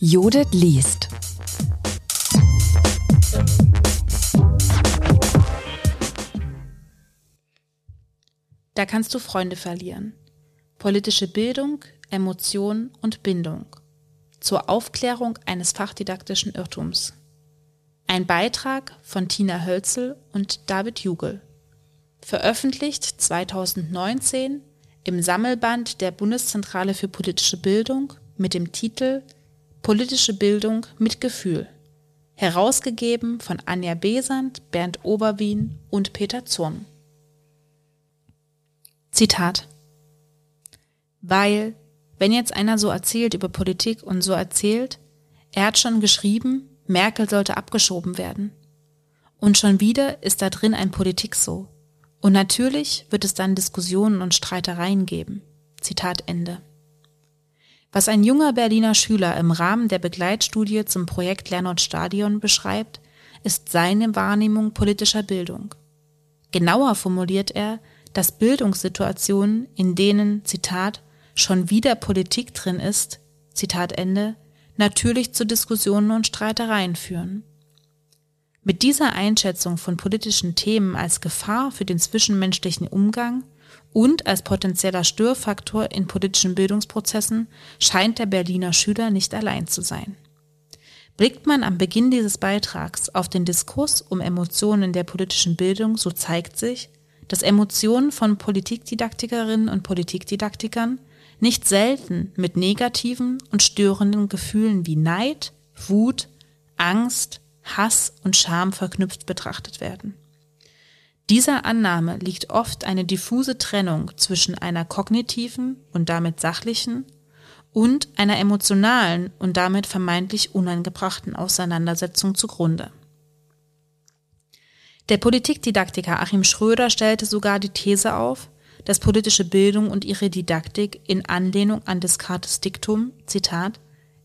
Judith liest. Da kannst du Freunde verlieren. Politische Bildung, Emotion und Bindung. Zur Aufklärung eines fachdidaktischen Irrtums. Ein Beitrag von Tina Hölzel und David Jugel. Veröffentlicht 2019 im Sammelband der Bundeszentrale für politische Bildung mit dem Titel Politische Bildung mit Gefühl. Herausgegeben von Anja Besand, Bernd Oberwien und Peter Zurm. Zitat. Weil, wenn jetzt einer so erzählt über Politik und so erzählt, er hat schon geschrieben, Merkel sollte abgeschoben werden. Und schon wieder ist da drin ein Politik so. Und natürlich wird es dann Diskussionen und Streitereien geben. Zitat Ende. Was ein junger Berliner Schüler im Rahmen der Begleitstudie zum Projekt Lernort Stadion beschreibt, ist seine Wahrnehmung politischer Bildung. Genauer formuliert er, dass Bildungssituationen, in denen, Zitat, schon wieder Politik drin ist, Zitat Ende, natürlich zu Diskussionen und Streitereien führen. Mit dieser Einschätzung von politischen Themen als Gefahr für den zwischenmenschlichen Umgang und als potenzieller Störfaktor in politischen Bildungsprozessen scheint der Berliner Schüler nicht allein zu sein. Blickt man am Beginn dieses Beitrags auf den Diskurs um Emotionen der politischen Bildung, so zeigt sich, dass Emotionen von Politikdidaktikerinnen und Politikdidaktikern nicht selten mit negativen und störenden Gefühlen wie Neid, Wut, Angst, Hass und Scham verknüpft betrachtet werden. Dieser Annahme liegt oft eine diffuse Trennung zwischen einer kognitiven und damit sachlichen und einer emotionalen und damit vermeintlich unangebrachten Auseinandersetzung zugrunde. Der Politikdidaktiker Achim Schröder stellte sogar die These auf, dass politische Bildung und ihre Didaktik in Anlehnung an Descartes Diktum, Zitat,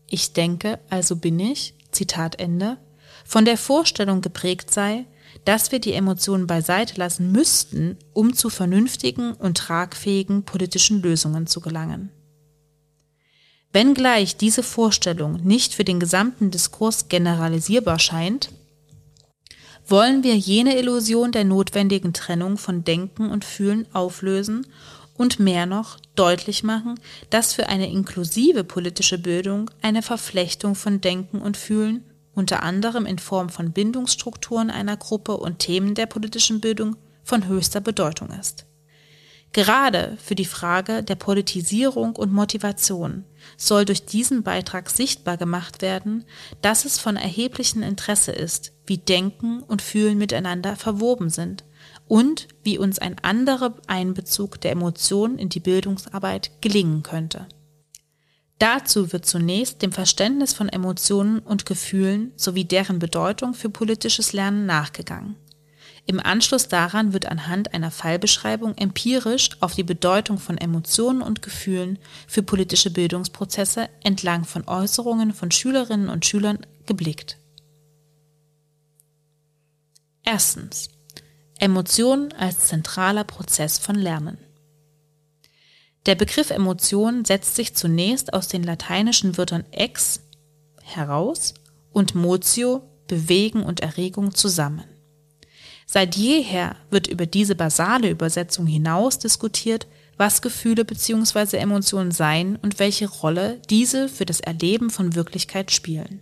ich denke, also bin ich, Zitat Ende, von der Vorstellung geprägt sei, dass wir die Emotionen beiseite lassen müssten, um zu vernünftigen und tragfähigen politischen Lösungen zu gelangen. Wenngleich diese Vorstellung nicht für den gesamten Diskurs generalisierbar scheint, wollen wir jene Illusion der notwendigen Trennung von Denken und Fühlen auflösen und mehr noch deutlich machen, dass für eine inklusive politische Bildung eine Verflechtung von Denken und Fühlen, unter anderem in Form von Bindungsstrukturen einer Gruppe und Themen der politischen Bildung, von höchster Bedeutung ist. Gerade für die Frage der Politisierung und Motivation soll durch diesen Beitrag sichtbar gemacht werden, dass es von erheblichem Interesse ist, wie Denken und Fühlen miteinander verwoben sind und wie uns ein anderer Einbezug der Emotionen in die Bildungsarbeit gelingen könnte. Dazu wird zunächst dem Verständnis von Emotionen und Gefühlen sowie deren Bedeutung für politisches Lernen nachgegangen. Im Anschluss daran wird anhand einer Fallbeschreibung empirisch auf die Bedeutung von Emotionen und Gefühlen für politische Bildungsprozesse entlang von Äußerungen von Schülerinnen und Schülern geblickt. Erstens. Emotionen als zentraler Prozess von Lernen. Der Begriff Emotion setzt sich zunächst aus den lateinischen Wörtern ex heraus und motio bewegen und Erregung zusammen. Seit jeher wird über diese basale Übersetzung hinaus diskutiert, was Gefühle bzw. Emotionen seien und welche Rolle diese für das Erleben von Wirklichkeit spielen.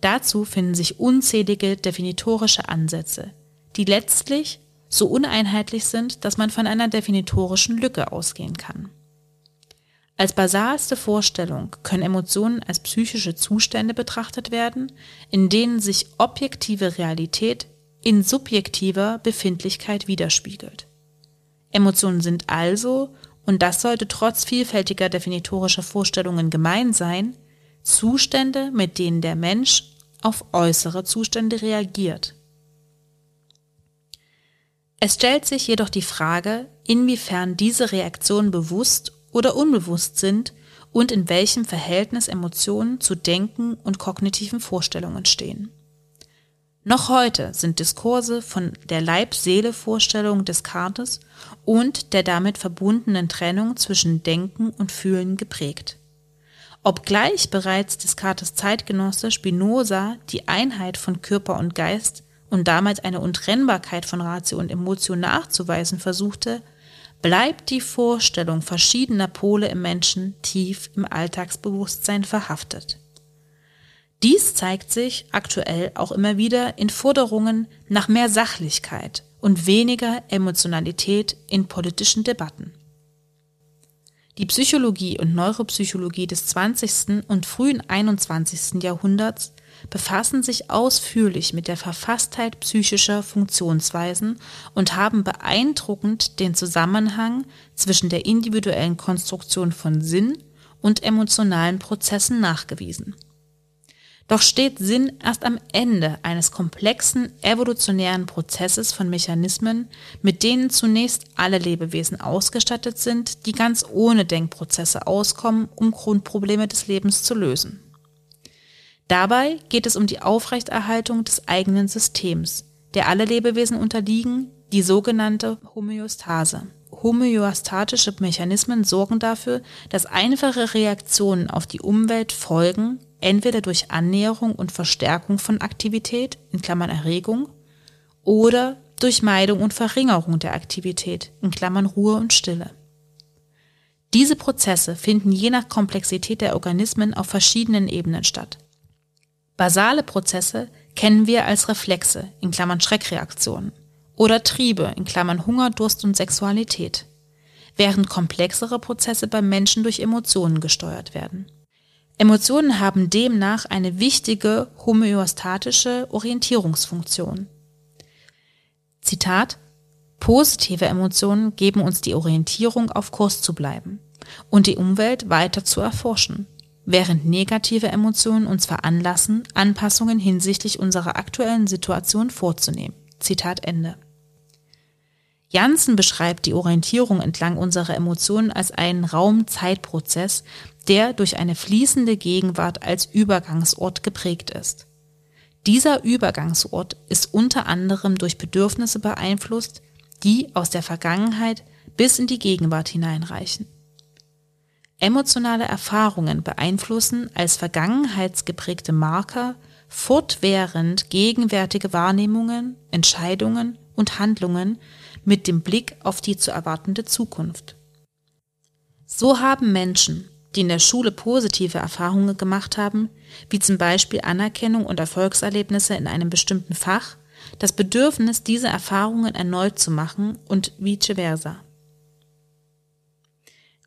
Dazu finden sich unzählige definitorische Ansätze, die letztlich so uneinheitlich sind, dass man von einer definitorischen Lücke ausgehen kann. Als basalste Vorstellung können Emotionen als psychische Zustände betrachtet werden, in denen sich objektive Realität in subjektiver Befindlichkeit widerspiegelt. Emotionen sind also, und das sollte trotz vielfältiger definitorischer Vorstellungen gemein sein, Zustände, mit denen der Mensch auf äußere Zustände reagiert. Es stellt sich jedoch die Frage, inwiefern diese Reaktionen bewusst oder unbewusst sind und in welchem Verhältnis Emotionen zu Denken und kognitiven Vorstellungen stehen. Noch heute sind Diskurse von der Leib-Seele-Vorstellung des Descartes und der damit verbundenen Trennung zwischen Denken und Fühlen geprägt. Obgleich bereits Descartes Zeitgenosse Spinoza die Einheit von Körper und Geist und damit eine Untrennbarkeit von Ratio und Emotion nachzuweisen versuchte, bleibt die Vorstellung verschiedener Pole im Menschen tief im Alltagsbewusstsein verhaftet. Dies zeigt sich aktuell auch immer wieder in Forderungen nach mehr Sachlichkeit und weniger Emotionalität in politischen Debatten. Die Psychologie und Neuropsychologie des 20. und frühen 21. Jahrhunderts befassen sich ausführlich mit der Verfasstheit psychischer Funktionsweisen und haben beeindruckend den Zusammenhang zwischen der individuellen Konstruktion von Sinn und emotionalen Prozessen nachgewiesen doch steht Sinn erst am Ende eines komplexen evolutionären Prozesses von Mechanismen, mit denen zunächst alle Lebewesen ausgestattet sind, die ganz ohne Denkprozesse auskommen, um Grundprobleme des Lebens zu lösen. Dabei geht es um die Aufrechterhaltung des eigenen Systems, der alle Lebewesen unterliegen, die sogenannte Homöostase. Homöostatische Mechanismen sorgen dafür, dass einfache Reaktionen auf die Umwelt folgen, entweder durch Annäherung und Verstärkung von Aktivität in Klammern (Erregung) oder durch Meidung und Verringerung der Aktivität in Klammern (Ruhe und Stille). Diese Prozesse finden je nach Komplexität der Organismen auf verschiedenen Ebenen statt. Basale Prozesse kennen wir als Reflexe in Klammern (Schreckreaktionen) oder Triebe in Klammern (Hunger, Durst und Sexualität), während komplexere Prozesse beim Menschen durch Emotionen gesteuert werden Emotionen haben demnach eine wichtige homöostatische Orientierungsfunktion. Zitat Positive Emotionen geben uns die Orientierung, auf Kurs zu bleiben und die Umwelt weiter zu erforschen, während negative Emotionen uns veranlassen, Anpassungen hinsichtlich unserer aktuellen Situation vorzunehmen. Zitat Ende. Janssen beschreibt die Orientierung entlang unserer Emotionen als einen Raum-Zeit-Prozess, der durch eine fließende Gegenwart als Übergangsort geprägt ist. Dieser Übergangsort ist unter anderem durch Bedürfnisse beeinflusst, die aus der Vergangenheit bis in die Gegenwart hineinreichen. Emotionale Erfahrungen beeinflussen als vergangenheitsgeprägte Marker fortwährend gegenwärtige Wahrnehmungen, Entscheidungen und Handlungen mit dem Blick auf die zu erwartende Zukunft. So haben Menschen, die in der Schule positive Erfahrungen gemacht haben, wie zum Beispiel Anerkennung und Erfolgserlebnisse in einem bestimmten Fach, das Bedürfnis, diese Erfahrungen erneut zu machen und vice versa.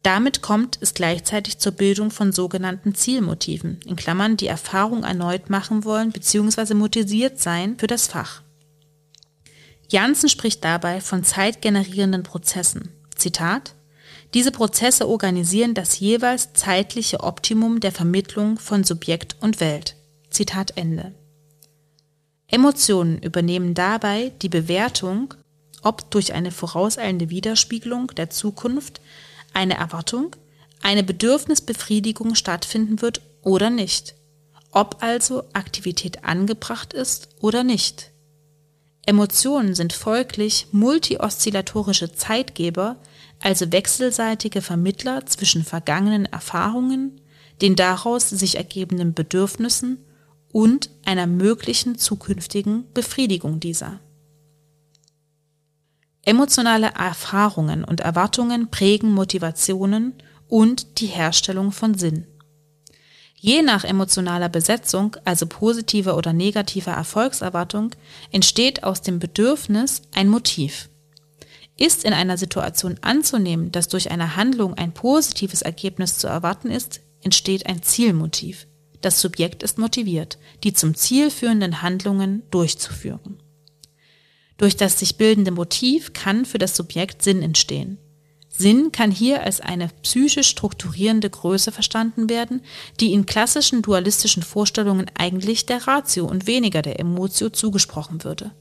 Damit kommt es gleichzeitig zur Bildung von sogenannten Zielmotiven, in Klammern die Erfahrung erneut machen wollen bzw. motiviert sein für das Fach. Janssen spricht dabei von zeitgenerierenden Prozessen. Zitat Diese Prozesse organisieren das jeweils zeitliche Optimum der Vermittlung von Subjekt und Welt. Zitat Ende. Emotionen übernehmen dabei die Bewertung, ob durch eine vorauseilende Widerspiegelung der Zukunft eine Erwartung, eine Bedürfnisbefriedigung stattfinden wird oder nicht, ob also Aktivität angebracht ist oder nicht. Emotionen sind folglich multioszillatorische Zeitgeber, also wechselseitige Vermittler zwischen vergangenen Erfahrungen, den daraus sich ergebenden Bedürfnissen und einer möglichen zukünftigen Befriedigung dieser. Emotionale Erfahrungen und Erwartungen prägen Motivationen und die Herstellung von Sinn. Je nach emotionaler Besetzung, also positiver oder negativer Erfolgserwartung, entsteht aus dem Bedürfnis ein Motiv. Ist in einer Situation anzunehmen, dass durch eine Handlung ein positives Ergebnis zu erwarten ist, entsteht ein Zielmotiv. Das Subjekt ist motiviert, die zum Ziel führenden Handlungen durchzuführen. Durch das sich bildende Motiv kann für das Subjekt Sinn entstehen. Sinn kann hier als eine psychisch strukturierende Größe verstanden werden, die in klassischen dualistischen Vorstellungen eigentlich der Ratio und weniger der Emotio zugesprochen würde.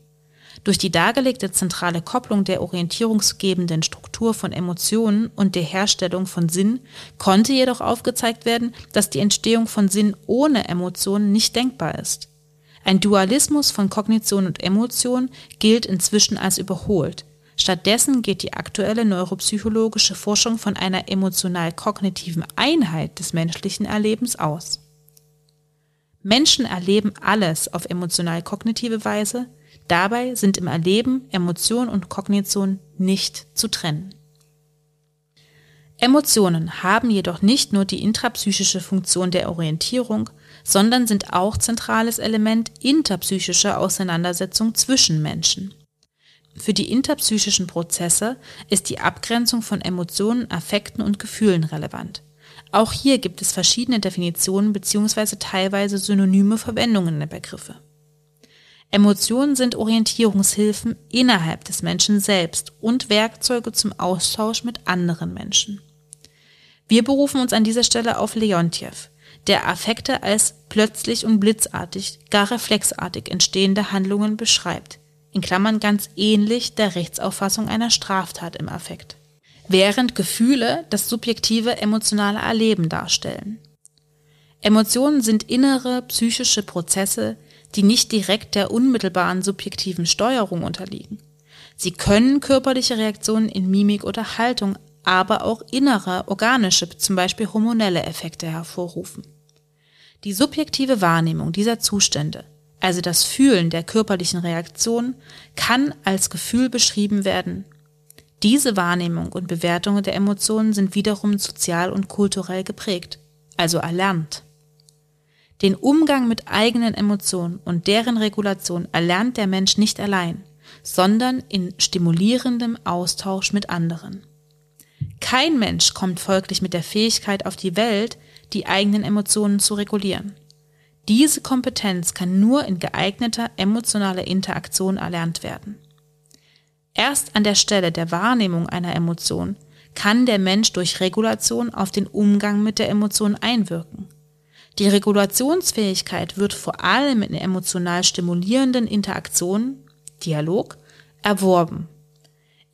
Durch die dargelegte zentrale Kopplung der orientierungsgebenden Struktur von Emotionen und der Herstellung von Sinn konnte jedoch aufgezeigt werden, dass die Entstehung von Sinn ohne Emotionen nicht denkbar ist. Ein Dualismus von Kognition und Emotion gilt inzwischen als überholt, Stattdessen geht die aktuelle neuropsychologische Forschung von einer emotional-kognitiven Einheit des menschlichen Erlebens aus. Menschen erleben alles auf emotional-kognitive Weise, dabei sind im Erleben Emotion und Kognition nicht zu trennen. Emotionen haben jedoch nicht nur die intrapsychische Funktion der Orientierung, sondern sind auch zentrales Element interpsychischer Auseinandersetzung zwischen Menschen. Für die interpsychischen Prozesse ist die Abgrenzung von Emotionen, Affekten und Gefühlen relevant. Auch hier gibt es verschiedene Definitionen bzw. teilweise synonyme Verwendungen der Begriffe. Emotionen sind Orientierungshilfen innerhalb des Menschen selbst und Werkzeuge zum Austausch mit anderen Menschen. Wir berufen uns an dieser Stelle auf Leontiev, der Affekte als plötzlich und blitzartig, gar reflexartig entstehende Handlungen beschreibt, in Klammern ganz ähnlich der Rechtsauffassung einer Straftat im Affekt, während Gefühle das subjektive emotionale Erleben darstellen. Emotionen sind innere psychische Prozesse, die nicht direkt der unmittelbaren subjektiven Steuerung unterliegen. Sie können körperliche Reaktionen in Mimik oder Haltung, aber auch innere, organische, zum Beispiel hormonelle Effekte hervorrufen. Die subjektive Wahrnehmung dieser Zustände also das Fühlen der körperlichen Reaktion, kann als Gefühl beschrieben werden. Diese Wahrnehmung und Bewertung der Emotionen sind wiederum sozial und kulturell geprägt, also erlernt. Den Umgang mit eigenen Emotionen und deren Regulation erlernt der Mensch nicht allein, sondern in stimulierendem Austausch mit anderen. Kein Mensch kommt folglich mit der Fähigkeit auf die Welt, die eigenen Emotionen zu regulieren. Diese Kompetenz kann nur in geeigneter emotionaler Interaktion erlernt werden. Erst an der Stelle der Wahrnehmung einer Emotion kann der Mensch durch Regulation auf den Umgang mit der Emotion einwirken. Die Regulationsfähigkeit wird vor allem in emotional stimulierenden Interaktionen, Dialog, erworben,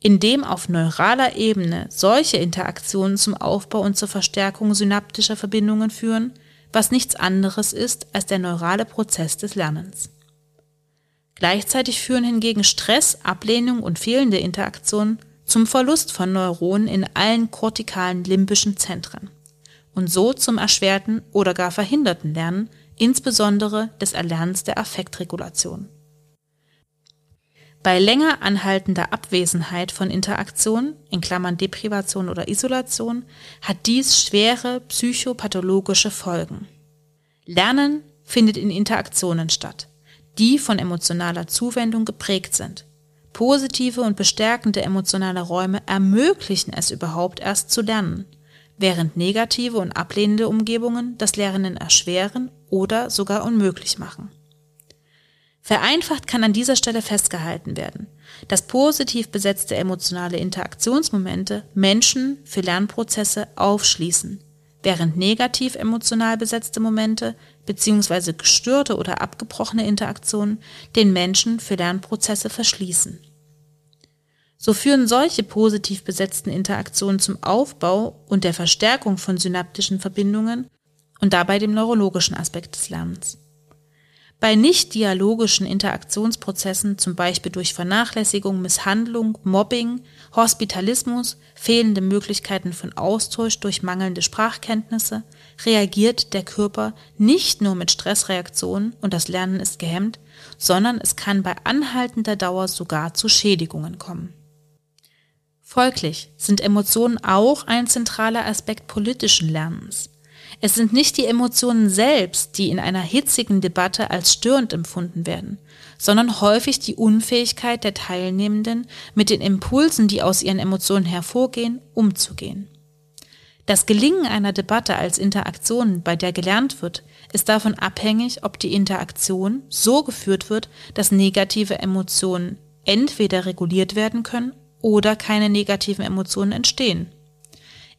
indem auf neuraler Ebene solche Interaktionen zum Aufbau und zur Verstärkung synaptischer Verbindungen führen, was nichts anderes ist als der neurale Prozess des Lernens. Gleichzeitig führen hingegen Stress, Ablehnung und fehlende Interaktion zum Verlust von Neuronen in allen kortikalen limbischen Zentren und so zum erschwerten oder gar verhinderten Lernen, insbesondere des Erlernens der Affektregulation. Bei länger anhaltender Abwesenheit von Interaktion, in Klammern Deprivation oder Isolation, hat dies schwere psychopathologische Folgen. Lernen findet in Interaktionen statt, die von emotionaler Zuwendung geprägt sind. Positive und bestärkende emotionale Räume ermöglichen es überhaupt erst zu lernen, während negative und ablehnende Umgebungen das Lernen erschweren oder sogar unmöglich machen. Vereinfacht kann an dieser Stelle festgehalten werden, dass positiv besetzte emotionale Interaktionsmomente Menschen für Lernprozesse aufschließen, während negativ emotional besetzte Momente bzw. gestörte oder abgebrochene Interaktionen den Menschen für Lernprozesse verschließen. So führen solche positiv besetzten Interaktionen zum Aufbau und der Verstärkung von synaptischen Verbindungen und dabei dem neurologischen Aspekt des Lernens. Bei nicht-dialogischen Interaktionsprozessen, zum Beispiel durch Vernachlässigung, Misshandlung, Mobbing, Hospitalismus, fehlende Möglichkeiten von Austausch durch mangelnde Sprachkenntnisse, reagiert der Körper nicht nur mit Stressreaktionen und das Lernen ist gehemmt, sondern es kann bei anhaltender Dauer sogar zu Schädigungen kommen. Folglich sind Emotionen auch ein zentraler Aspekt politischen Lernens. Es sind nicht die Emotionen selbst, die in einer hitzigen Debatte als störend empfunden werden, sondern häufig die Unfähigkeit der Teilnehmenden, mit den Impulsen, die aus ihren Emotionen hervorgehen, umzugehen. Das Gelingen einer Debatte als Interaktion, bei der gelernt wird, ist davon abhängig, ob die Interaktion so geführt wird, dass negative Emotionen entweder reguliert werden können oder keine negativen Emotionen entstehen.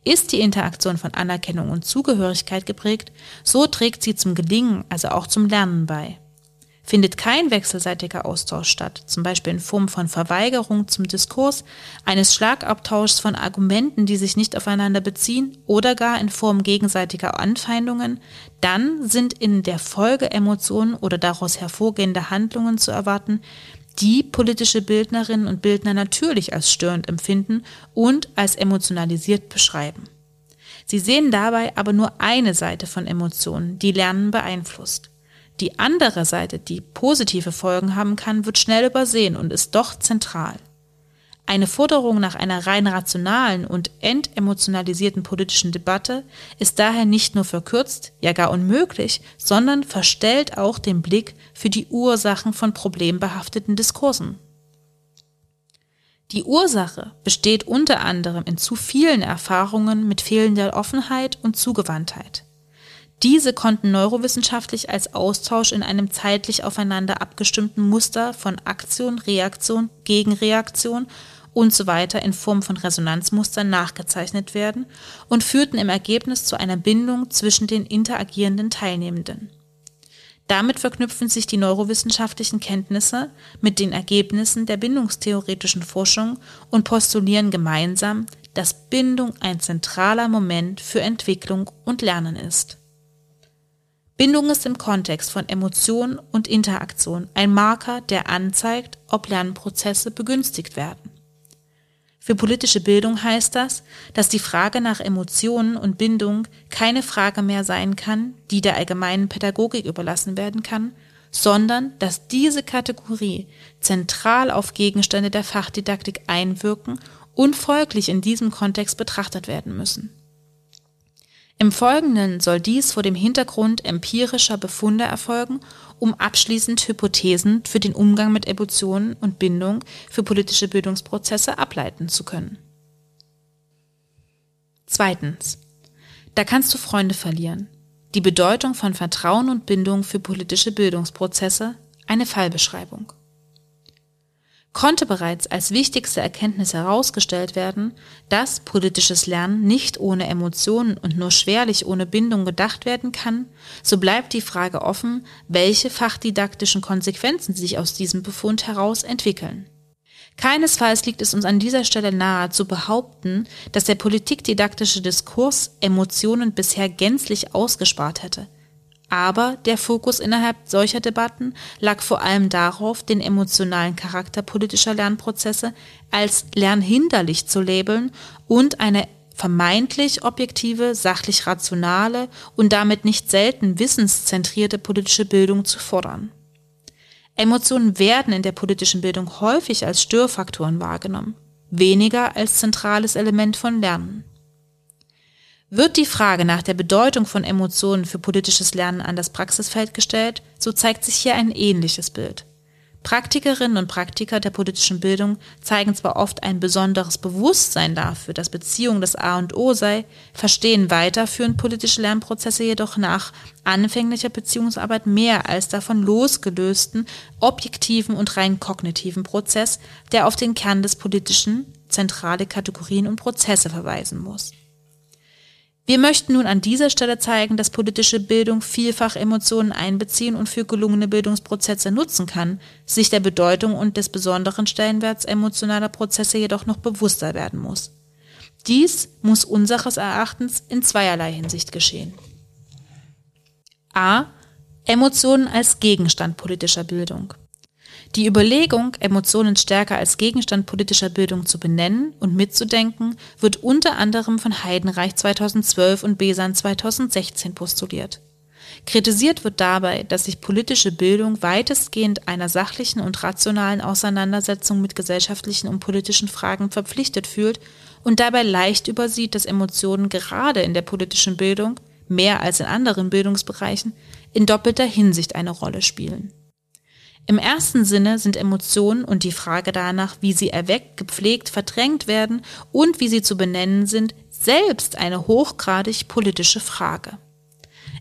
Ist die Interaktion von Anerkennung und Zugehörigkeit geprägt, so trägt sie zum Gelingen, also auch zum Lernen bei. Findet kein wechselseitiger Austausch statt, zum Beispiel in Form von Verweigerung zum Diskurs, eines Schlagabtauschs von Argumenten, die sich nicht aufeinander beziehen oder gar in Form gegenseitiger Anfeindungen, dann sind in der Folge Emotionen oder daraus hervorgehende Handlungen zu erwarten, die politische Bildnerinnen und Bildner natürlich als störend empfinden und als emotionalisiert beschreiben. Sie sehen dabei aber nur eine Seite von Emotionen, die Lernen beeinflusst. Die andere Seite, die positive Folgen haben kann, wird schnell übersehen und ist doch zentral. Eine Forderung nach einer rein rationalen und entemotionalisierten politischen Debatte ist daher nicht nur verkürzt, ja gar unmöglich, sondern verstellt auch den Blick für die Ursachen von problembehafteten Diskursen. Die Ursache besteht unter anderem in zu vielen Erfahrungen mit fehlender Offenheit und Zugewandtheit. Diese konnten neurowissenschaftlich als Austausch in einem zeitlich aufeinander abgestimmten Muster von Aktion, Reaktion, Gegenreaktion und so weiter in Form von Resonanzmustern nachgezeichnet werden und führten im Ergebnis zu einer Bindung zwischen den interagierenden Teilnehmenden. Damit verknüpfen sich die neurowissenschaftlichen Kenntnisse mit den Ergebnissen der bindungstheoretischen Forschung und postulieren gemeinsam, dass Bindung ein zentraler Moment für Entwicklung und Lernen ist. Bindung ist im Kontext von Emotion und Interaktion ein Marker, der anzeigt, ob Lernprozesse begünstigt werden. Für politische Bildung heißt das, dass die Frage nach Emotionen und Bindung keine Frage mehr sein kann, die der allgemeinen Pädagogik überlassen werden kann, sondern dass diese Kategorie zentral auf Gegenstände der Fachdidaktik einwirken und folglich in diesem Kontext betrachtet werden müssen. Im Folgenden soll dies vor dem Hintergrund empirischer Befunde erfolgen, um abschließend Hypothesen für den Umgang mit Emotionen und Bindung für politische Bildungsprozesse ableiten zu können. Zweitens. Da kannst du Freunde verlieren. Die Bedeutung von Vertrauen und Bindung für politische Bildungsprozesse, eine Fallbeschreibung konnte bereits als wichtigste Erkenntnis herausgestellt werden, dass politisches Lernen nicht ohne Emotionen und nur schwerlich ohne Bindung gedacht werden kann, so bleibt die Frage offen, welche fachdidaktischen Konsequenzen sich aus diesem Befund heraus entwickeln. Keinesfalls liegt es uns an dieser Stelle nahe zu behaupten, dass der politikdidaktische Diskurs Emotionen bisher gänzlich ausgespart hätte. Aber der Fokus innerhalb solcher Debatten lag vor allem darauf, den emotionalen Charakter politischer Lernprozesse als lernhinderlich zu labeln und eine vermeintlich objektive, sachlich rationale und damit nicht selten wissenszentrierte politische Bildung zu fordern. Emotionen werden in der politischen Bildung häufig als Störfaktoren wahrgenommen, weniger als zentrales Element von Lernen. Wird die Frage nach der Bedeutung von Emotionen für politisches Lernen an das Praxisfeld gestellt, so zeigt sich hier ein ähnliches Bild. Praktikerinnen und Praktiker der politischen Bildung zeigen zwar oft ein besonderes Bewusstsein dafür, dass Beziehung das A und O sei, verstehen weiterführend politische Lernprozesse jedoch nach anfänglicher Beziehungsarbeit mehr als davon losgelösten, objektiven und rein kognitiven Prozess, der auf den Kern des Politischen, zentrale Kategorien und Prozesse verweisen muss. Wir möchten nun an dieser Stelle zeigen, dass politische Bildung vielfach Emotionen einbeziehen und für gelungene Bildungsprozesse nutzen kann, sich der Bedeutung und des besonderen Stellenwerts emotionaler Prozesse jedoch noch bewusster werden muss. Dies muss unseres Erachtens in zweierlei Hinsicht geschehen. A. Emotionen als Gegenstand politischer Bildung. Die Überlegung, Emotionen stärker als Gegenstand politischer Bildung zu benennen und mitzudenken, wird unter anderem von Heidenreich 2012 und Besan 2016 postuliert. Kritisiert wird dabei, dass sich politische Bildung weitestgehend einer sachlichen und rationalen Auseinandersetzung mit gesellschaftlichen und politischen Fragen verpflichtet fühlt und dabei leicht übersieht, dass Emotionen gerade in der politischen Bildung, mehr als in anderen Bildungsbereichen, in doppelter Hinsicht eine Rolle spielen. Im ersten Sinne sind Emotionen und die Frage danach, wie sie erweckt, gepflegt, verdrängt werden und wie sie zu benennen sind, selbst eine hochgradig politische Frage.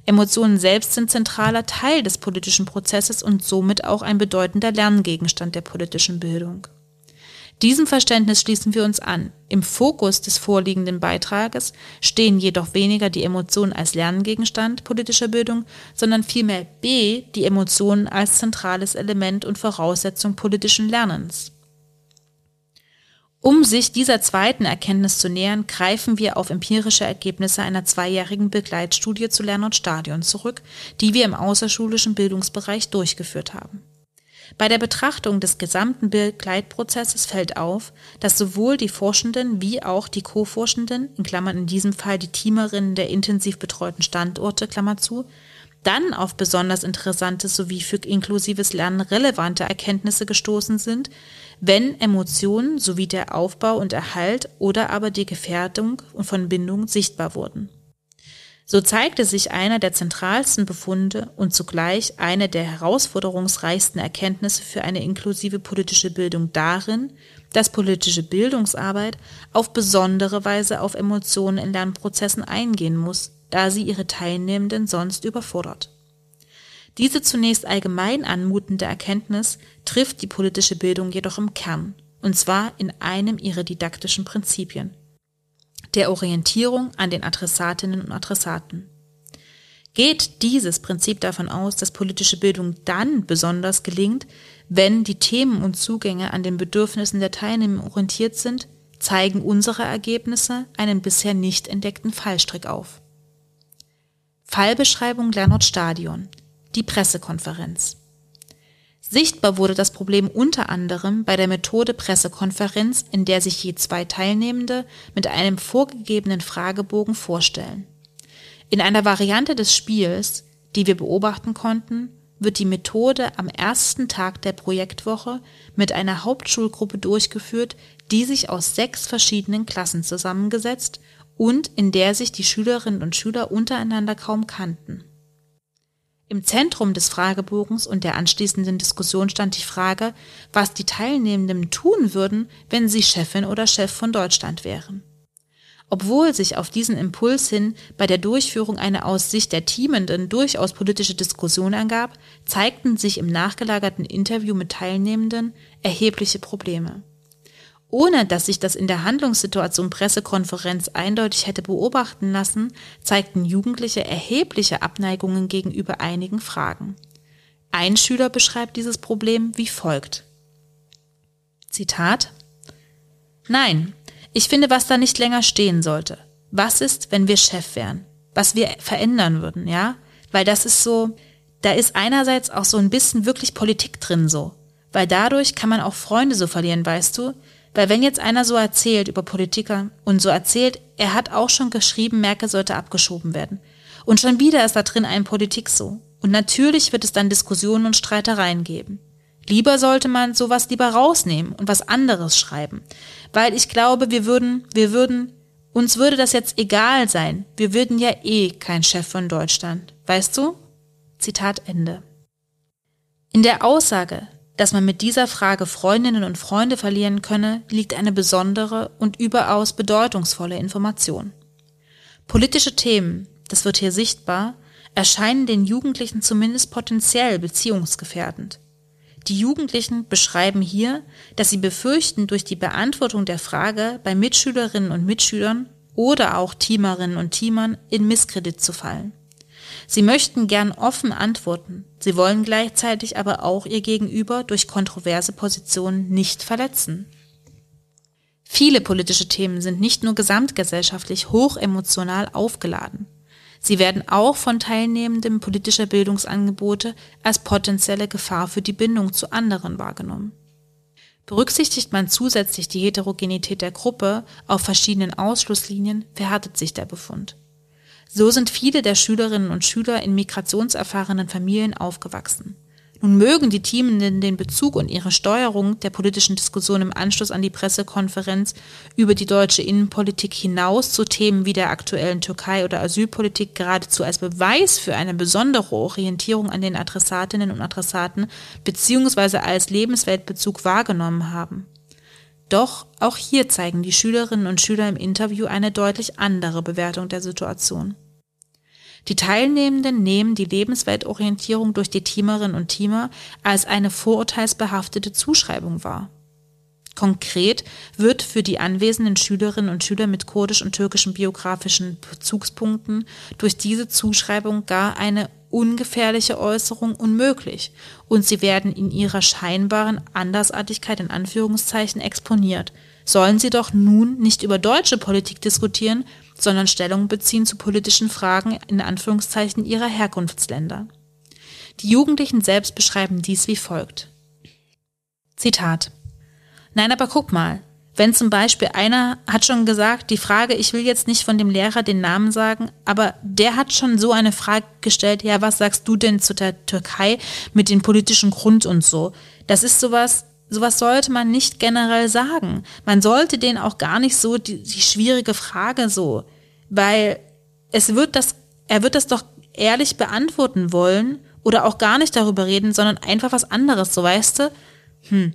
Emotionen selbst sind zentraler Teil des politischen Prozesses und somit auch ein bedeutender Lerngegenstand der politischen Bildung. Diesem Verständnis schließen wir uns an. Im Fokus des vorliegenden Beitrages stehen jedoch weniger die Emotionen als Lerngegenstand politischer Bildung, sondern vielmehr b die Emotionen als zentrales Element und Voraussetzung politischen Lernens. Um sich dieser zweiten Erkenntnis zu nähern, greifen wir auf empirische Ergebnisse einer zweijährigen Begleitstudie zu Lernort Stadion zurück, die wir im außerschulischen Bildungsbereich durchgeführt haben. Bei der Betrachtung des gesamten Begleitprozesses fällt auf, dass sowohl die Forschenden wie auch die Co-Forschenden, in Klammern in diesem Fall die Teamerinnen der intensiv betreuten Standorte, Klammer zu, dann auf besonders interessante sowie für inklusives Lernen relevante Erkenntnisse gestoßen sind, wenn Emotionen sowie der Aufbau und Erhalt oder aber die Gefährdung von Bindung sichtbar wurden. So zeigte sich einer der zentralsten Befunde und zugleich eine der herausforderungsreichsten Erkenntnisse für eine inklusive politische Bildung darin, dass politische Bildungsarbeit auf besondere Weise auf Emotionen in Lernprozessen eingehen muss, da sie ihre Teilnehmenden sonst überfordert. Diese zunächst allgemein anmutende Erkenntnis trifft die politische Bildung jedoch im Kern, und zwar in einem ihrer didaktischen Prinzipien, der Orientierung an den Adressatinnen und Adressaten. Geht dieses Prinzip davon aus, dass politische Bildung dann besonders gelingt, wenn die Themen und Zugänge an den Bedürfnissen der Teilnehmer orientiert sind, zeigen unsere Ergebnisse einen bisher nicht entdeckten Fallstrick auf. Fallbeschreibung Gernot Stadion. Die Pressekonferenz. Sichtbar wurde das Problem unter anderem bei der Methode Pressekonferenz, in der sich je zwei Teilnehmende mit einem vorgegebenen Fragebogen vorstellen. In einer Variante des Spiels, die wir beobachten konnten, wird die Methode am ersten Tag der Projektwoche mit einer Hauptschulgruppe durchgeführt, die sich aus sechs verschiedenen Klassen zusammengesetzt und in der sich die Schülerinnen und Schüler untereinander kaum kannten. Im Zentrum des Fragebogens und der anschließenden Diskussion stand die Frage, was die Teilnehmenden tun würden, wenn sie Chefin oder Chef von Deutschland wären. Obwohl sich auf diesen Impuls hin bei der Durchführung eine aus Sicht der Teamenden durchaus politische Diskussion ergab, zeigten sich im nachgelagerten Interview mit Teilnehmenden erhebliche Probleme ohne dass sich das in der Handlungssituation Pressekonferenz eindeutig hätte beobachten lassen, zeigten Jugendliche erhebliche Abneigungen gegenüber einigen Fragen. Ein Schüler beschreibt dieses Problem wie folgt. Zitat Nein, ich finde, was da nicht länger stehen sollte. Was ist, wenn wir Chef wären? Was wir verändern würden, ja? Weil das ist so, da ist einerseits auch so ein bisschen wirklich Politik drin so. Weil dadurch kann man auch Freunde so verlieren, weißt du? Weil wenn jetzt einer so erzählt über Politiker und so erzählt, er hat auch schon geschrieben, Merkel sollte abgeschoben werden. Und schon wieder ist da drin ein Politik so. Und natürlich wird es dann Diskussionen und Streitereien geben. Lieber sollte man sowas lieber rausnehmen und was anderes schreiben. Weil ich glaube, wir würden, wir würden, uns würde das jetzt egal sein. Wir würden ja eh kein Chef von Deutschland. Weißt du? Zitat Ende. In der Aussage, dass man mit dieser Frage Freundinnen und Freunde verlieren könne, liegt eine besondere und überaus bedeutungsvolle Information. Politische Themen, das wird hier sichtbar, erscheinen den Jugendlichen zumindest potenziell beziehungsgefährdend. Die Jugendlichen beschreiben hier, dass sie befürchten, durch die Beantwortung der Frage bei Mitschülerinnen und Mitschülern oder auch Teamerinnen und Teamern in Misskredit zu fallen. Sie möchten gern offen antworten, sie wollen gleichzeitig aber auch ihr Gegenüber durch kontroverse Positionen nicht verletzen. Viele politische Themen sind nicht nur gesamtgesellschaftlich hochemotional aufgeladen. Sie werden auch von Teilnehmenden politischer Bildungsangebote als potenzielle Gefahr für die Bindung zu anderen wahrgenommen. Berücksichtigt man zusätzlich die Heterogenität der Gruppe auf verschiedenen Ausschlusslinien, verhärtet sich der Befund. So sind viele der Schülerinnen und Schüler in migrationserfahrenen Familien aufgewachsen. Nun mögen die Teamenden den Bezug und ihre Steuerung der politischen Diskussion im Anschluss an die Pressekonferenz über die deutsche Innenpolitik hinaus zu Themen wie der aktuellen Türkei oder Asylpolitik geradezu als Beweis für eine besondere Orientierung an den Adressatinnen und Adressaten beziehungsweise als Lebensweltbezug wahrgenommen haben. Doch auch hier zeigen die Schülerinnen und Schüler im Interview eine deutlich andere Bewertung der Situation. Die Teilnehmenden nehmen die Lebensweltorientierung durch die Teamerinnen und Teamer als eine vorurteilsbehaftete Zuschreibung wahr. Konkret wird für die anwesenden Schülerinnen und Schüler mit kurdisch und türkischen biografischen Bezugspunkten durch diese Zuschreibung gar eine ungefährliche Äußerung unmöglich und sie werden in ihrer scheinbaren Andersartigkeit in Anführungszeichen exponiert. Sollen sie doch nun nicht über deutsche Politik diskutieren, sondern Stellung beziehen zu politischen Fragen in Anführungszeichen ihrer Herkunftsländer. Die Jugendlichen selbst beschreiben dies wie folgt. Zitat. Nein, aber guck mal, wenn zum Beispiel einer hat schon gesagt, die Frage, ich will jetzt nicht von dem Lehrer den Namen sagen, aber der hat schon so eine Frage gestellt, ja, was sagst du denn zu der Türkei mit dem politischen Grund und so? Das ist sowas, sowas sollte man nicht generell sagen. Man sollte den auch gar nicht so die, die schwierige Frage so, weil es wird das, er wird das doch ehrlich beantworten wollen oder auch gar nicht darüber reden, sondern einfach was anderes, so weißt du? Hm.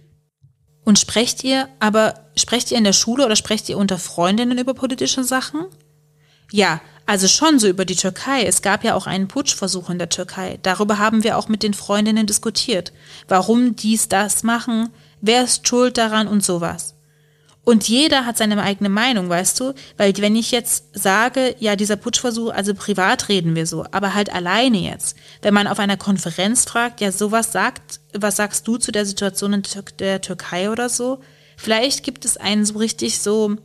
Und sprecht ihr, aber sprecht ihr in der Schule oder sprecht ihr unter Freundinnen über politische Sachen? Ja, also schon so über die Türkei. Es gab ja auch einen Putschversuch in der Türkei. Darüber haben wir auch mit den Freundinnen diskutiert. Warum dies, das machen, wer ist schuld daran und sowas. Und jeder hat seine eigene Meinung, weißt du? Weil wenn ich jetzt sage, ja, dieser Putschversuch, also privat reden wir so, aber halt alleine jetzt. Wenn man auf einer Konferenz fragt, ja, sowas sagt, was sagst du zu der Situation in der Türkei oder so? Vielleicht gibt es einen so richtig so,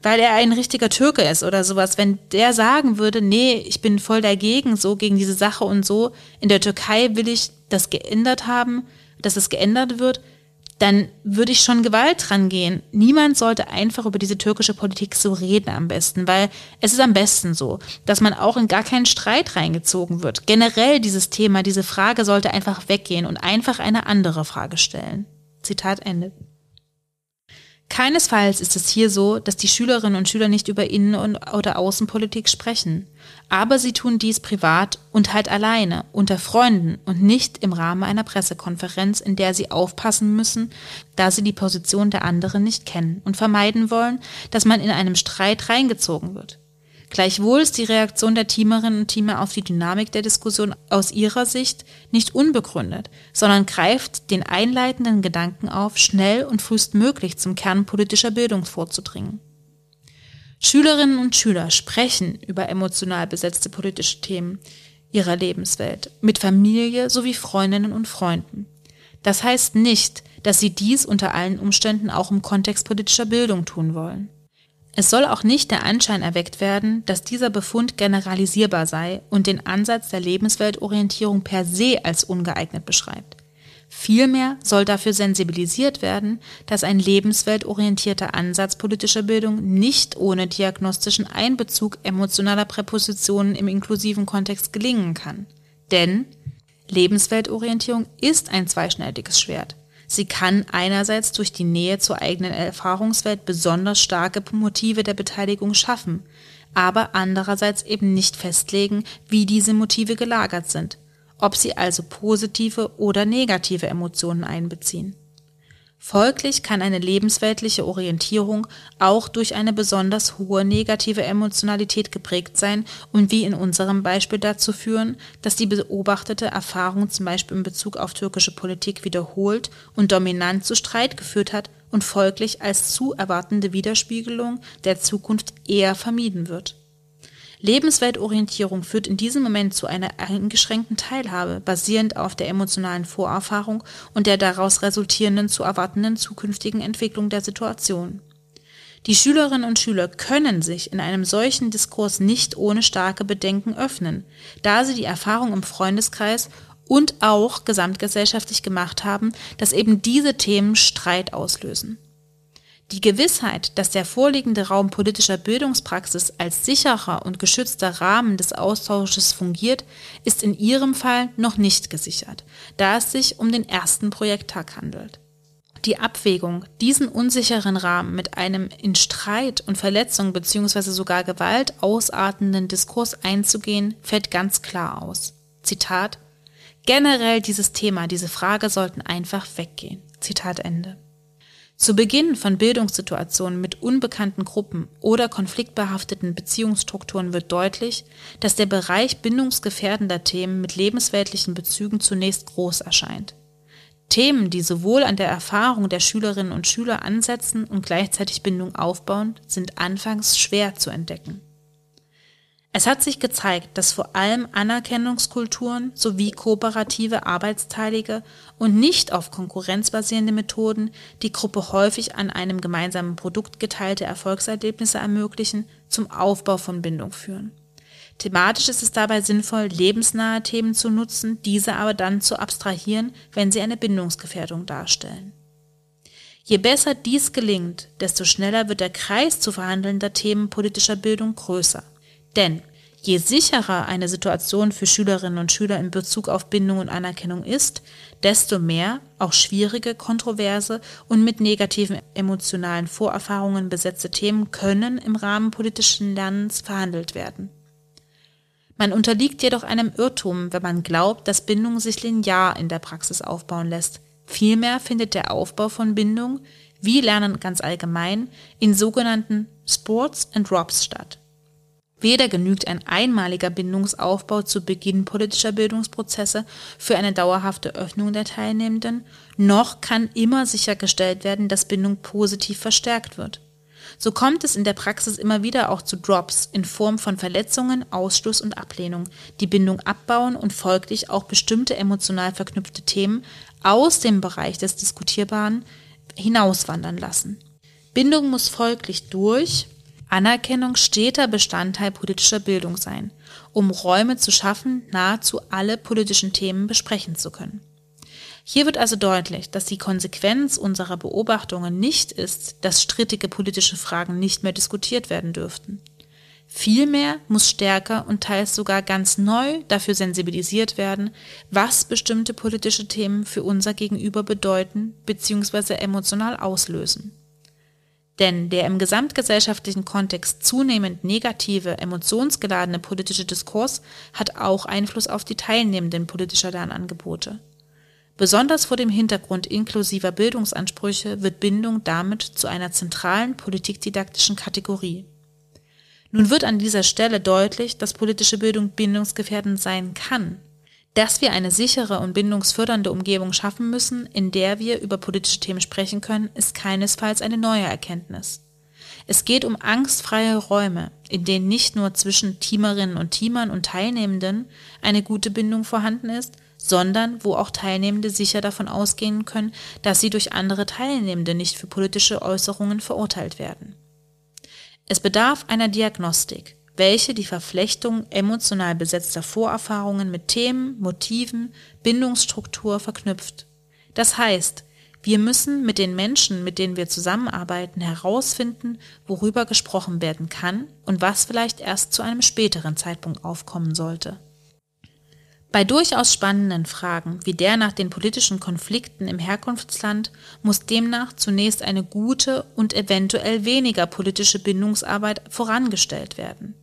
weil er ein richtiger Türke ist oder sowas. Wenn der sagen würde, nee, ich bin voll dagegen, so gegen diese Sache und so, in der Türkei will ich das geändert haben, dass es geändert wird, dann würde ich schon Gewalt dran gehen. Niemand sollte einfach über diese türkische Politik so reden am besten, weil es ist am besten so, dass man auch in gar keinen Streit reingezogen wird. Generell dieses Thema, diese Frage sollte einfach weggehen und einfach eine andere Frage stellen. Zitat Ende. Keinesfalls ist es hier so, dass die Schülerinnen und Schüler nicht über Innen- oder Außenpolitik sprechen. Aber sie tun dies privat und halt alleine, unter Freunden und nicht im Rahmen einer Pressekonferenz, in der sie aufpassen müssen, da sie die Position der anderen nicht kennen und vermeiden wollen, dass man in einem Streit reingezogen wird. Gleichwohl ist die Reaktion der Teamerinnen und Teamer auf die Dynamik der Diskussion aus ihrer Sicht nicht unbegründet, sondern greift den einleitenden Gedanken auf, schnell und frühestmöglich zum Kern politischer Bildung vorzudringen. Schülerinnen und Schüler sprechen über emotional besetzte politische Themen ihrer Lebenswelt mit Familie sowie Freundinnen und Freunden. Das heißt nicht, dass sie dies unter allen Umständen auch im Kontext politischer Bildung tun wollen. Es soll auch nicht der Anschein erweckt werden, dass dieser Befund generalisierbar sei und den Ansatz der Lebensweltorientierung per se als ungeeignet beschreibt. Vielmehr soll dafür sensibilisiert werden, dass ein lebensweltorientierter Ansatz politischer Bildung nicht ohne diagnostischen Einbezug emotionaler Präpositionen im inklusiven Kontext gelingen kann. Denn Lebensweltorientierung ist ein zweischneidiges Schwert. Sie kann einerseits durch die Nähe zur eigenen Erfahrungswelt besonders starke Motive der Beteiligung schaffen, aber andererseits eben nicht festlegen, wie diese Motive gelagert sind, ob sie also positive oder negative Emotionen einbeziehen. Folglich kann eine lebensweltliche Orientierung auch durch eine besonders hohe negative Emotionalität geprägt sein und wie in unserem Beispiel dazu führen, dass die beobachtete Erfahrung zum Beispiel in Bezug auf türkische Politik wiederholt und dominant zu Streit geführt hat und folglich als zu erwartende Widerspiegelung der Zukunft eher vermieden wird. Lebensweltorientierung führt in diesem Moment zu einer eingeschränkten Teilhabe, basierend auf der emotionalen Vorerfahrung und der daraus resultierenden zu erwartenden zukünftigen Entwicklung der Situation. Die Schülerinnen und Schüler können sich in einem solchen Diskurs nicht ohne starke Bedenken öffnen, da sie die Erfahrung im Freundeskreis und auch gesamtgesellschaftlich gemacht haben, dass eben diese Themen Streit auslösen. Die Gewissheit, dass der vorliegende Raum politischer Bildungspraxis als sicherer und geschützter Rahmen des Austausches fungiert, ist in Ihrem Fall noch nicht gesichert, da es sich um den ersten Projekttag handelt. Die Abwägung, diesen unsicheren Rahmen mit einem in Streit und Verletzung bzw. sogar Gewalt ausartenden Diskurs einzugehen, fällt ganz klar aus. Zitat Generell dieses Thema, diese Frage sollten einfach weggehen. Zitat Ende. Zu Beginn von Bildungssituationen mit unbekannten Gruppen oder konfliktbehafteten Beziehungsstrukturen wird deutlich, dass der Bereich bindungsgefährdender Themen mit lebensweltlichen Bezügen zunächst groß erscheint. Themen, die sowohl an der Erfahrung der Schülerinnen und Schüler ansetzen und gleichzeitig Bindung aufbauen, sind anfangs schwer zu entdecken. Es hat sich gezeigt, dass vor allem Anerkennungskulturen sowie kooperative Arbeitsteilige und nicht auf Konkurrenz basierende Methoden die Gruppe häufig an einem gemeinsamen Produkt geteilte Erfolgserlebnisse ermöglichen, zum Aufbau von Bindung führen. Thematisch ist es dabei sinnvoll, lebensnahe Themen zu nutzen, diese aber dann zu abstrahieren, wenn sie eine Bindungsgefährdung darstellen. Je besser dies gelingt, desto schneller wird der Kreis zu verhandelnder Themen politischer Bildung größer. Denn je sicherer eine Situation für Schülerinnen und Schüler in Bezug auf Bindung und Anerkennung ist, desto mehr auch schwierige, kontroverse und mit negativen emotionalen Vorerfahrungen besetzte Themen können im Rahmen politischen Lernens verhandelt werden. Man unterliegt jedoch einem Irrtum, wenn man glaubt, dass Bindung sich linear in der Praxis aufbauen lässt. Vielmehr findet der Aufbau von Bindung, wie Lernen ganz allgemein, in sogenannten Sports and Drops statt. Weder genügt ein einmaliger Bindungsaufbau zu Beginn politischer Bildungsprozesse für eine dauerhafte Öffnung der Teilnehmenden, noch kann immer sichergestellt werden, dass Bindung positiv verstärkt wird. So kommt es in der Praxis immer wieder auch zu Drops in Form von Verletzungen, Ausschluss und Ablehnung, die Bindung abbauen und folglich auch bestimmte emotional verknüpfte Themen aus dem Bereich des Diskutierbaren hinauswandern lassen. Bindung muss folglich durch Anerkennung steter Bestandteil politischer Bildung sein, um Räume zu schaffen, nahezu alle politischen Themen besprechen zu können. Hier wird also deutlich, dass die Konsequenz unserer Beobachtungen nicht ist, dass strittige politische Fragen nicht mehr diskutiert werden dürften. Vielmehr muss stärker und teils sogar ganz neu dafür sensibilisiert werden, was bestimmte politische Themen für unser Gegenüber bedeuten bzw. emotional auslösen. Denn der im gesamtgesellschaftlichen Kontext zunehmend negative, emotionsgeladene politische Diskurs hat auch Einfluss auf die Teilnehmenden politischer Lernangebote. Besonders vor dem Hintergrund inklusiver Bildungsansprüche wird Bindung damit zu einer zentralen politikdidaktischen Kategorie. Nun wird an dieser Stelle deutlich, dass politische Bildung bindungsgefährdend sein kann. Dass wir eine sichere und bindungsfördernde Umgebung schaffen müssen, in der wir über politische Themen sprechen können, ist keinesfalls eine neue Erkenntnis. Es geht um angstfreie Räume, in denen nicht nur zwischen Teamerinnen und Teamern und Teilnehmenden eine gute Bindung vorhanden ist, sondern wo auch Teilnehmende sicher davon ausgehen können, dass sie durch andere Teilnehmende nicht für politische Äußerungen verurteilt werden. Es bedarf einer Diagnostik, welche die Verflechtung emotional besetzter Vorerfahrungen mit Themen, Motiven, Bindungsstruktur verknüpft. Das heißt, wir müssen mit den Menschen, mit denen wir zusammenarbeiten, herausfinden, worüber gesprochen werden kann und was vielleicht erst zu einem späteren Zeitpunkt aufkommen sollte. Bei durchaus spannenden Fragen wie der nach den politischen Konflikten im Herkunftsland muss demnach zunächst eine gute und eventuell weniger politische Bindungsarbeit vorangestellt werden.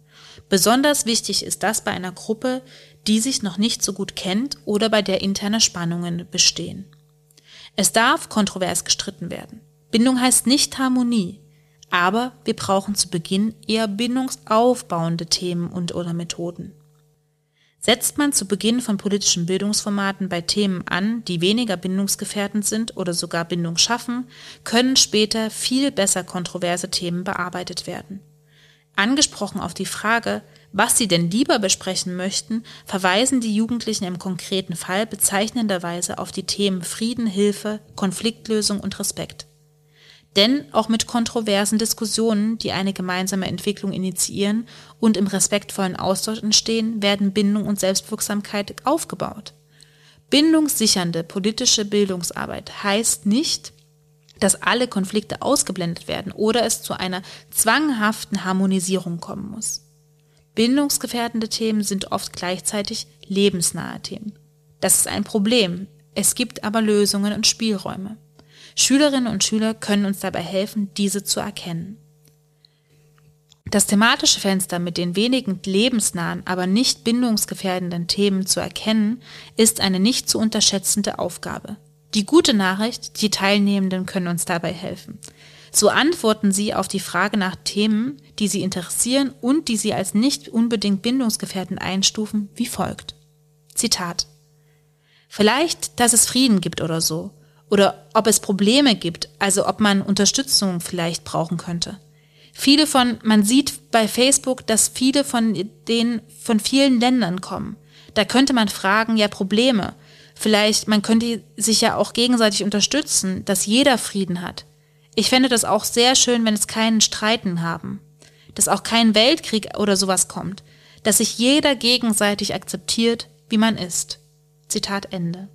Besonders wichtig ist das bei einer Gruppe, die sich noch nicht so gut kennt oder bei der interne Spannungen bestehen. Es darf kontrovers gestritten werden. Bindung heißt nicht Harmonie, aber wir brauchen zu Beginn eher bindungsaufbauende Themen und oder Methoden. Setzt man zu Beginn von politischen Bildungsformaten bei Themen an, die weniger bindungsgefährdend sind oder sogar Bindung schaffen, können später viel besser kontroverse Themen bearbeitet werden. Angesprochen auf die Frage, was sie denn lieber besprechen möchten, verweisen die Jugendlichen im konkreten Fall bezeichnenderweise auf die Themen Frieden, Hilfe, Konfliktlösung und Respekt. Denn auch mit kontroversen Diskussionen, die eine gemeinsame Entwicklung initiieren und im respektvollen Austausch entstehen, werden Bindung und Selbstwirksamkeit aufgebaut. Bindungssichernde politische Bildungsarbeit heißt nicht, dass alle Konflikte ausgeblendet werden oder es zu einer zwanghaften Harmonisierung kommen muss. Bindungsgefährdende Themen sind oft gleichzeitig lebensnahe Themen. Das ist ein Problem. Es gibt aber Lösungen und Spielräume. Schülerinnen und Schüler können uns dabei helfen, diese zu erkennen. Das thematische Fenster mit den wenigen lebensnahen, aber nicht bindungsgefährdenden Themen zu erkennen, ist eine nicht zu unterschätzende Aufgabe. Die gute Nachricht, die Teilnehmenden können uns dabei helfen. So antworten sie auf die Frage nach Themen, die sie interessieren und die sie als nicht unbedingt bindungsgefährdend einstufen, wie folgt. Zitat. Vielleicht, dass es Frieden gibt oder so oder ob es Probleme gibt, also ob man Unterstützung vielleicht brauchen könnte. Viele von, man sieht bei Facebook, dass viele von denen von vielen Ländern kommen. Da könnte man fragen, ja Probleme. Vielleicht, man könnte sich ja auch gegenseitig unterstützen, dass jeder Frieden hat. Ich fände das auch sehr schön, wenn es keinen Streiten haben. Dass auch kein Weltkrieg oder sowas kommt. Dass sich jeder gegenseitig akzeptiert, wie man ist. Zitat Ende.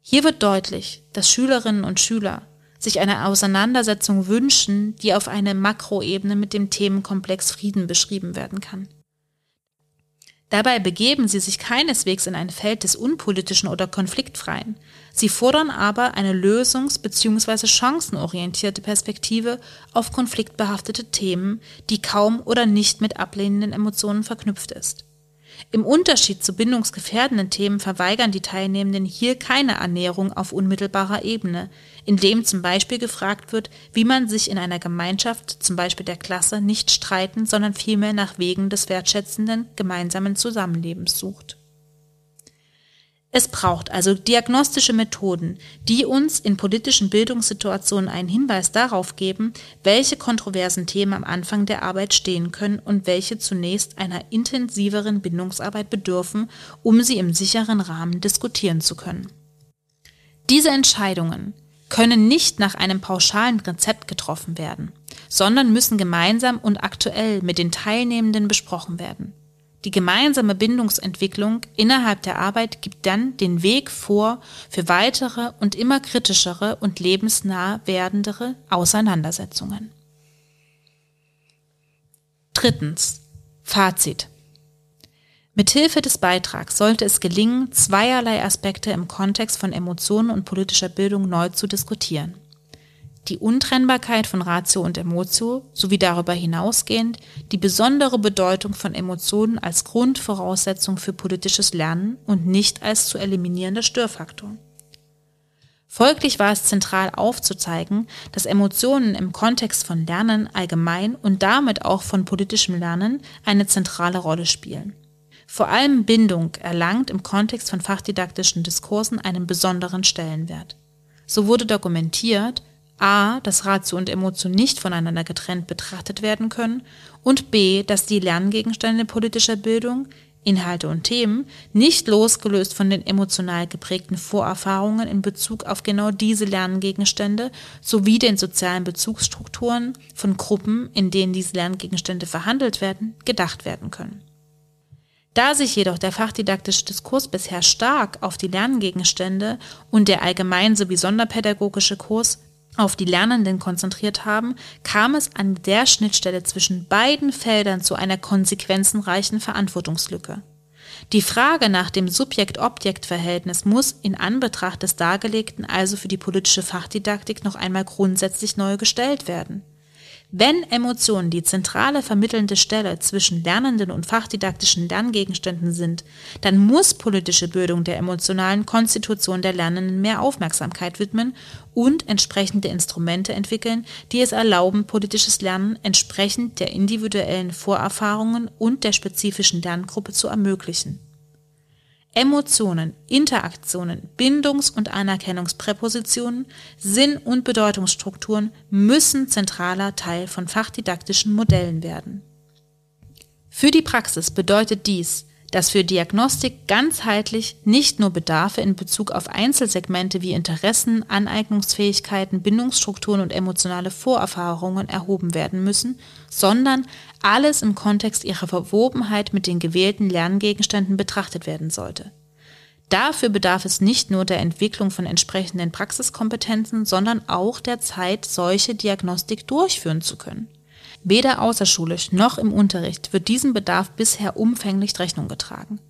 Hier wird deutlich, dass Schülerinnen und Schüler, sich eine Auseinandersetzung wünschen, die auf eine Makroebene mit dem Themenkomplex Frieden beschrieben werden kann. Dabei begeben sie sich keineswegs in ein Feld des Unpolitischen oder Konfliktfreien. Sie fordern aber eine lösungs- bzw. chancenorientierte Perspektive auf konfliktbehaftete Themen, die kaum oder nicht mit ablehnenden Emotionen verknüpft ist. Im Unterschied zu bindungsgefährdenden Themen verweigern die Teilnehmenden hier keine Annäherung auf unmittelbarer Ebene, indem zum Beispiel gefragt wird, wie man sich in einer Gemeinschaft, zum Beispiel der Klasse, nicht streiten, sondern vielmehr nach Wegen des wertschätzenden gemeinsamen Zusammenlebens sucht. Es braucht also diagnostische Methoden, die uns in politischen Bildungssituationen einen Hinweis darauf geben, welche kontroversen Themen am Anfang der Arbeit stehen können und welche zunächst einer intensiveren Bindungsarbeit bedürfen, um sie im sicheren Rahmen diskutieren zu können. Diese Entscheidungen können nicht nach einem pauschalen Rezept getroffen werden, sondern müssen gemeinsam und aktuell mit den Teilnehmenden besprochen werden. Die gemeinsame Bindungsentwicklung innerhalb der Arbeit gibt dann den Weg vor für weitere und immer kritischere und lebensnah werdendere Auseinandersetzungen. Drittens. Fazit. Mithilfe des Beitrags sollte es gelingen, zweierlei Aspekte im Kontext von Emotionen und politischer Bildung neu zu diskutieren die Untrennbarkeit von Ratio und Emotio sowie darüber hinausgehend die besondere Bedeutung von Emotionen als Grundvoraussetzung für politisches Lernen und nicht als zu eliminierender Störfaktor. Folglich war es zentral aufzuzeigen, dass Emotionen im Kontext von Lernen allgemein und damit auch von politischem Lernen eine zentrale Rolle spielen. Vor allem Bindung erlangt im Kontext von fachdidaktischen Diskursen einen besonderen Stellenwert. So wurde dokumentiert, a, dass Ratio und Emotion nicht voneinander getrennt betrachtet werden können und b, dass die Lerngegenstände politischer Bildung, Inhalte und Themen, nicht losgelöst von den emotional geprägten Vorerfahrungen in Bezug auf genau diese Lerngegenstände sowie den sozialen Bezugsstrukturen von Gruppen, in denen diese Lerngegenstände verhandelt werden, gedacht werden können. Da sich jedoch der fachdidaktische Diskurs bisher stark auf die Lerngegenstände und der allgemein sowie sonderpädagogische Kurs auf die Lernenden konzentriert haben, kam es an der Schnittstelle zwischen beiden Feldern zu einer konsequenzenreichen Verantwortungslücke. Die Frage nach dem Subjekt-Objekt-Verhältnis muss in Anbetracht des Dargelegten also für die politische Fachdidaktik noch einmal grundsätzlich neu gestellt werden. Wenn Emotionen die zentrale vermittelnde Stelle zwischen Lernenden und fachdidaktischen Lerngegenständen sind, dann muss politische Bildung der emotionalen Konstitution der Lernenden mehr Aufmerksamkeit widmen und entsprechende Instrumente entwickeln, die es erlauben, politisches Lernen entsprechend der individuellen Vorerfahrungen und der spezifischen Lerngruppe zu ermöglichen. Emotionen, Interaktionen, Bindungs- und Anerkennungspräpositionen, Sinn- und Bedeutungsstrukturen müssen zentraler Teil von fachdidaktischen Modellen werden. Für die Praxis bedeutet dies, dass für Diagnostik ganzheitlich nicht nur Bedarfe in Bezug auf Einzelsegmente wie Interessen, Aneignungsfähigkeiten, Bindungsstrukturen und emotionale Vorerfahrungen erhoben werden müssen, sondern alles im Kontext ihrer Verwobenheit mit den gewählten Lerngegenständen betrachtet werden sollte. Dafür bedarf es nicht nur der Entwicklung von entsprechenden Praxiskompetenzen, sondern auch der Zeit, solche Diagnostik durchführen zu können. Weder außerschulisch noch im Unterricht wird diesem Bedarf bisher umfänglich Rechnung getragen.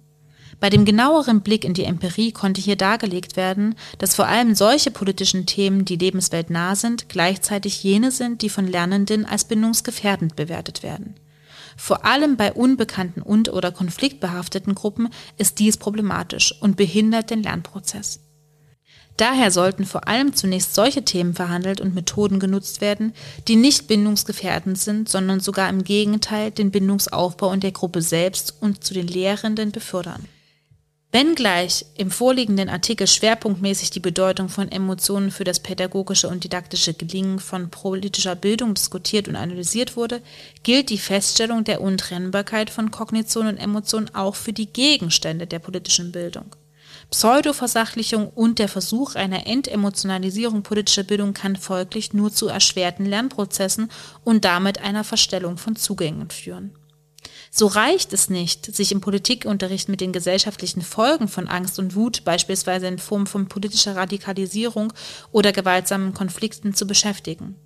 Bei dem genaueren Blick in die Empirie konnte hier dargelegt werden, dass vor allem solche politischen Themen, die lebensweltnah sind, gleichzeitig jene sind, die von Lernenden als bindungsgefährdend bewertet werden. Vor allem bei unbekannten und oder konfliktbehafteten Gruppen ist dies problematisch und behindert den Lernprozess. Daher sollten vor allem zunächst solche Themen verhandelt und Methoden genutzt werden, die nicht bindungsgefährdend sind, sondern sogar im Gegenteil den Bindungsaufbau in der Gruppe selbst und zu den Lehrenden befördern. Wenngleich im vorliegenden Artikel schwerpunktmäßig die Bedeutung von Emotionen für das pädagogische und didaktische Gelingen von politischer Bildung diskutiert und analysiert wurde, gilt die Feststellung der Untrennbarkeit von Kognition und Emotion auch für die Gegenstände der politischen Bildung. Pseudoversachlichung und der Versuch einer Entemotionalisierung politischer Bildung kann folglich nur zu erschwerten Lernprozessen und damit einer Verstellung von Zugängen führen. So reicht es nicht, sich im Politikunterricht mit den gesellschaftlichen Folgen von Angst und Wut, beispielsweise in Form von politischer Radikalisierung oder gewaltsamen Konflikten, zu beschäftigen.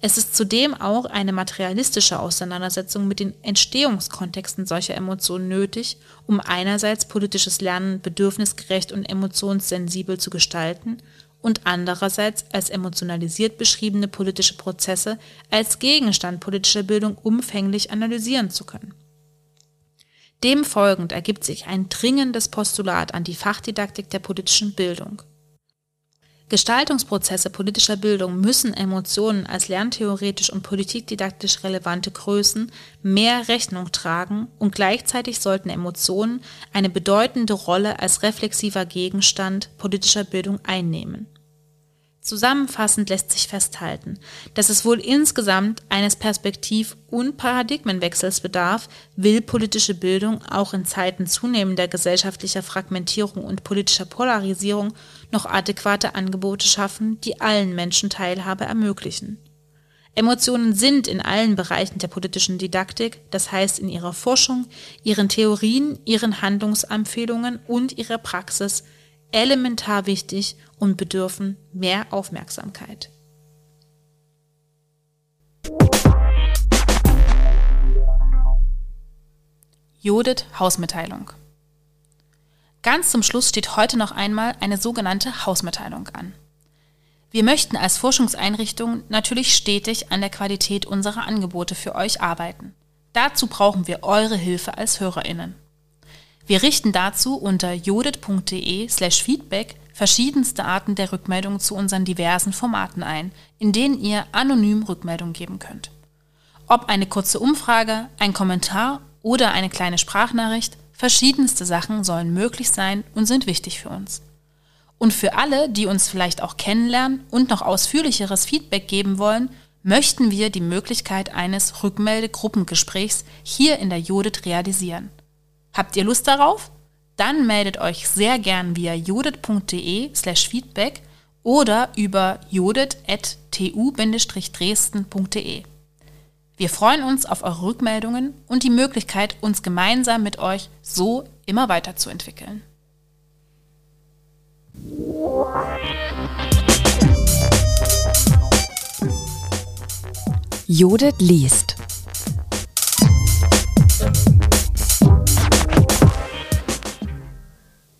Es ist zudem auch eine materialistische Auseinandersetzung mit den Entstehungskontexten solcher Emotionen nötig, um einerseits politisches Lernen bedürfnisgerecht und emotionssensibel zu gestalten und andererseits als emotionalisiert beschriebene politische Prozesse als Gegenstand politischer Bildung umfänglich analysieren zu können. Dem folgend ergibt sich ein dringendes Postulat an die Fachdidaktik der politischen Bildung. Gestaltungsprozesse politischer Bildung müssen Emotionen als lerntheoretisch und politikdidaktisch relevante Größen mehr Rechnung tragen und gleichzeitig sollten Emotionen eine bedeutende Rolle als reflexiver Gegenstand politischer Bildung einnehmen Zusammenfassend lässt sich festhalten, dass es wohl insgesamt eines Perspektiv- und Paradigmenwechsels bedarf, will politische Bildung auch in Zeiten zunehmender gesellschaftlicher Fragmentierung und politischer Polarisierung noch adäquate Angebote schaffen, die allen Menschen Teilhabe ermöglichen. Emotionen sind in allen Bereichen der politischen Didaktik, das heißt in ihrer Forschung, ihren Theorien, ihren Handlungsempfehlungen und ihrer Praxis, elementar wichtig und bedürfen mehr Aufmerksamkeit. Judith Hausmitteilung. Ganz zum Schluss steht heute noch einmal eine sogenannte Hausmitteilung an. Wir möchten als Forschungseinrichtung natürlich stetig an der Qualität unserer Angebote für euch arbeiten. Dazu brauchen wir eure Hilfe als Hörerinnen. Wir richten dazu unter jodet.de slash feedback verschiedenste Arten der Rückmeldung zu unseren diversen Formaten ein, in denen ihr anonym Rückmeldung geben könnt. Ob eine kurze Umfrage, ein Kommentar oder eine kleine Sprachnachricht, verschiedenste Sachen sollen möglich sein und sind wichtig für uns. Und für alle, die uns vielleicht auch kennenlernen und noch ausführlicheres Feedback geben wollen, möchten wir die Möglichkeit eines Rückmeldegruppengesprächs hier in der Judith realisieren. Habt ihr Lust darauf? Dann meldet euch sehr gern via jodet.de slash feedback oder über jodet.tu-dresden.de. Wir freuen uns auf eure Rückmeldungen und die Möglichkeit, uns gemeinsam mit euch so immer weiterzuentwickeln. Jodet liest